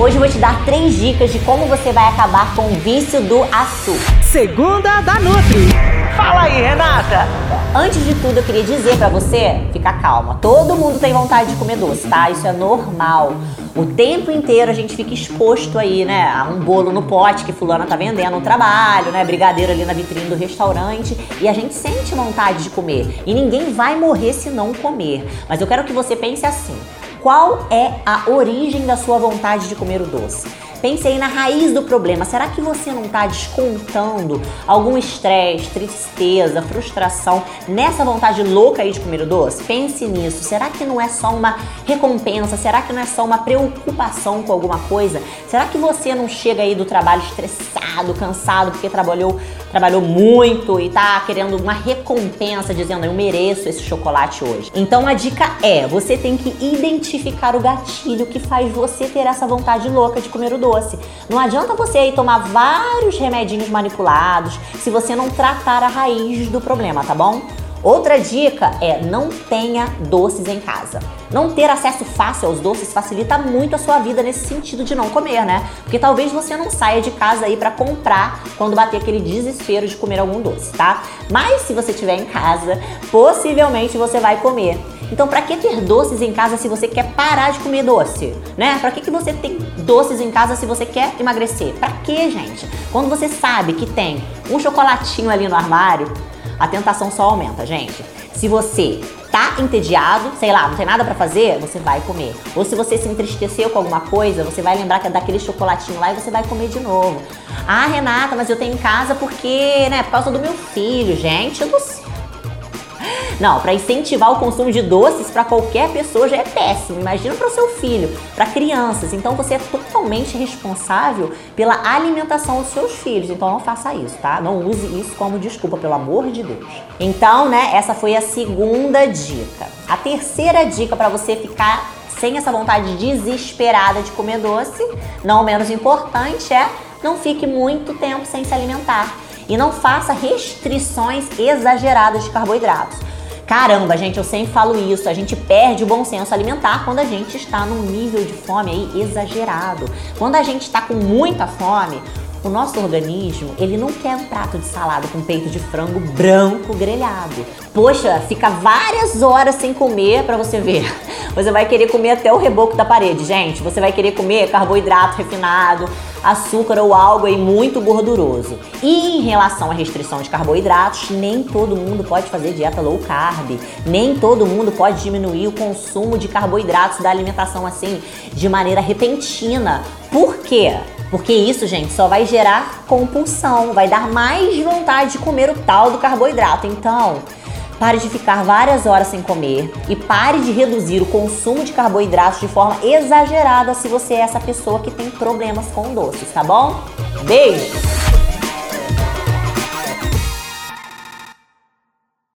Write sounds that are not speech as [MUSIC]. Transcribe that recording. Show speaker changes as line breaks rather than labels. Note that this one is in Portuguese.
Hoje eu vou te dar três dicas de como você vai acabar com o vício do açúcar.
Segunda da Nutri.
Fala aí, Renata!
Antes de tudo, eu queria dizer para você ficar calma. Todo mundo tem vontade de comer doce, tá? Isso é normal. O tempo inteiro a gente fica exposto aí, né, a um bolo no pote que fulana tá vendendo no trabalho, né, brigadeiro ali na vitrine do restaurante, e a gente sente vontade de comer. E ninguém vai morrer se não comer. Mas eu quero que você pense assim: qual é a origem da sua vontade de comer o doce? Pense aí na raiz do problema. Será que você não está descontando algum estresse, tristeza, frustração nessa vontade louca aí de comer o doce? Pense nisso. Será que não é só uma recompensa? Será que não é só uma preocupação com alguma coisa? Será que você não chega aí do trabalho estressado, cansado porque trabalhou, trabalhou muito e tá querendo uma recompensa dizendo eu mereço esse chocolate hoje? Então a dica é, você tem que identificar o gatilho que faz você ter essa vontade louca de comer o doce doce. Não adianta você aí tomar vários remedinhos manipulados se você não tratar a raiz do problema, tá bom? Outra dica é não tenha doces em casa. Não ter acesso fácil aos doces facilita muito a sua vida nesse sentido de não comer, né? Porque talvez você não saia de casa aí para comprar quando bater aquele desespero de comer algum doce, tá? Mas se você estiver em casa, possivelmente você vai comer. Então, para que ter doces em casa se você quer parar de comer doce, né? Para que, que você tem doces em casa se você quer emagrecer? Para que, gente? Quando você sabe que tem um chocolatinho ali no armário, a tentação só aumenta, gente. Se você tá entediado, sei lá, não tem nada para fazer, você vai comer. Ou se você se entristeceu com alguma coisa, você vai lembrar que é daquele chocolatinho lá e você vai comer de novo. Ah, Renata, mas eu tenho em casa porque, né, por causa do meu filho, gente do céu. Não, para incentivar o consumo de doces para qualquer pessoa já é péssimo. Imagina para o seu filho, para crianças. Então você é totalmente responsável pela alimentação dos seus filhos. Então não faça isso, tá? Não use isso como desculpa, pelo amor de Deus. Então, né, essa foi a segunda dica. A terceira dica para você ficar sem essa vontade desesperada de comer doce, não menos importante, é não fique muito tempo sem se alimentar e não faça restrições exageradas de carboidratos. Caramba, gente, eu sempre falo isso. A gente perde o bom senso alimentar quando a gente está num nível de fome aí exagerado. Quando a gente está com muita fome, o nosso organismo, ele não quer um prato de salada com peito de frango branco grelhado. Poxa, fica várias horas sem comer para você ver. [LAUGHS] Você vai querer comer até o reboco da parede, gente. Você vai querer comer carboidrato refinado, açúcar ou algo aí muito gorduroso. E em relação à restrição de carboidratos, nem todo mundo pode fazer dieta low carb, nem todo mundo pode diminuir o consumo de carboidratos da alimentação assim de maneira repentina. Por quê? Porque isso, gente, só vai gerar compulsão, vai dar mais vontade de comer o tal do carboidrato. Então, Pare de ficar várias horas sem comer e pare de reduzir o consumo de carboidratos de forma exagerada se você é essa pessoa que tem problemas com doces, tá bom? Beijo!